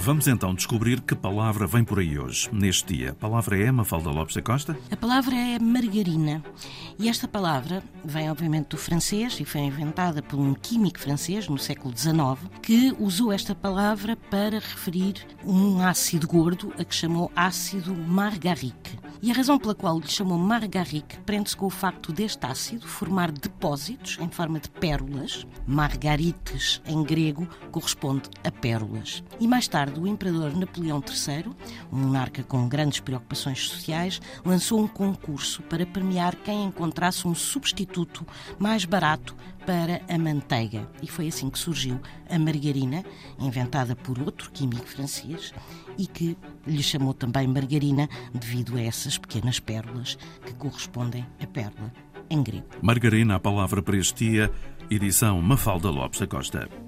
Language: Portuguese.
Vamos então descobrir que palavra vem por aí hoje, neste dia. A palavra é Mafalda Lopes da Costa? A palavra é margarina. E esta palavra vem, obviamente, do francês e foi inventada por um químico francês no século XIX que usou esta palavra para referir um ácido gordo a que chamou ácido margarique. E a razão pela qual lhe chamou margarique prende-se com o facto deste ácido formar depósitos em forma de pérolas. Margarites, em grego, corresponde a pérolas. E mais tarde, o imperador Napoleão III, um monarca com grandes preocupações sociais, lançou um concurso para premiar quem encontrasse um substituto mais barato para a manteiga. E foi assim que surgiu a margarina, inventada por outro químico francês e que lhe chamou também margarina devido a essas pequenas pérolas que correspondem a pérola em grego. Margarina, a palavra para este dia, edição Mafalda Lopes da Costa.